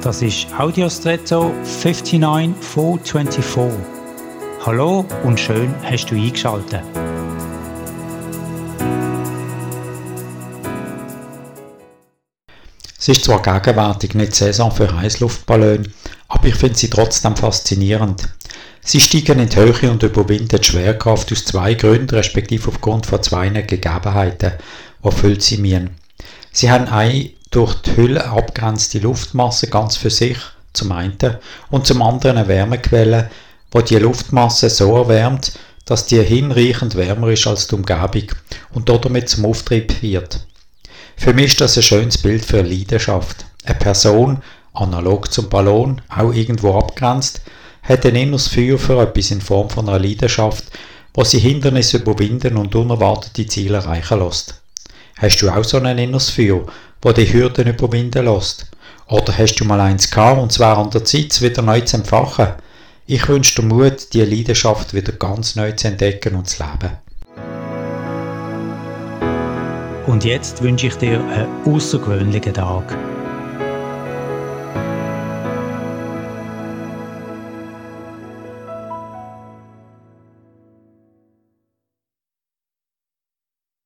Das ist Audiostretto 59424. Hallo und schön hast du eingeschaltet. Es ist zwar gegenwärtig nicht Saison für Heißluftballone, aber ich finde sie trotzdem faszinierend. Sie steigen in die Höhe und überwinden die Schwerkraft aus zwei Gründen, respektive aufgrund von zwei Gegebenheiten, die erfüllt sie müssen. Sie haben eine durch die Hülle abgrenzte Luftmasse ganz für sich, zum einen, und zum anderen eine Wärmequelle, wo die Luftmasse so erwärmt, dass die hinreichend wärmer ist als die Umgebung und damit zum Auftrieb wird. Für mich ist das ein schönes Bild für eine Leidenschaft. Eine Person, analog zum Ballon, auch irgendwo abgrenzt, hat ein inneres Feuer für etwas in Form von einer Leidenschaft, wo sie Hindernisse überwinden und unerwartete Ziele erreichen lässt. Hast du auch so ein inneres Feuer, wo die Hürden überwinden lässt? Oder hast du mal eins gehabt und zwar an der Zeit, wieder neu zu entfachen? Ich wünsche dir Mut, die Leidenschaft wieder ganz neu zu entdecken und zu leben. Und jetzt wünsche ich dir einen außergewöhnlichen Tag.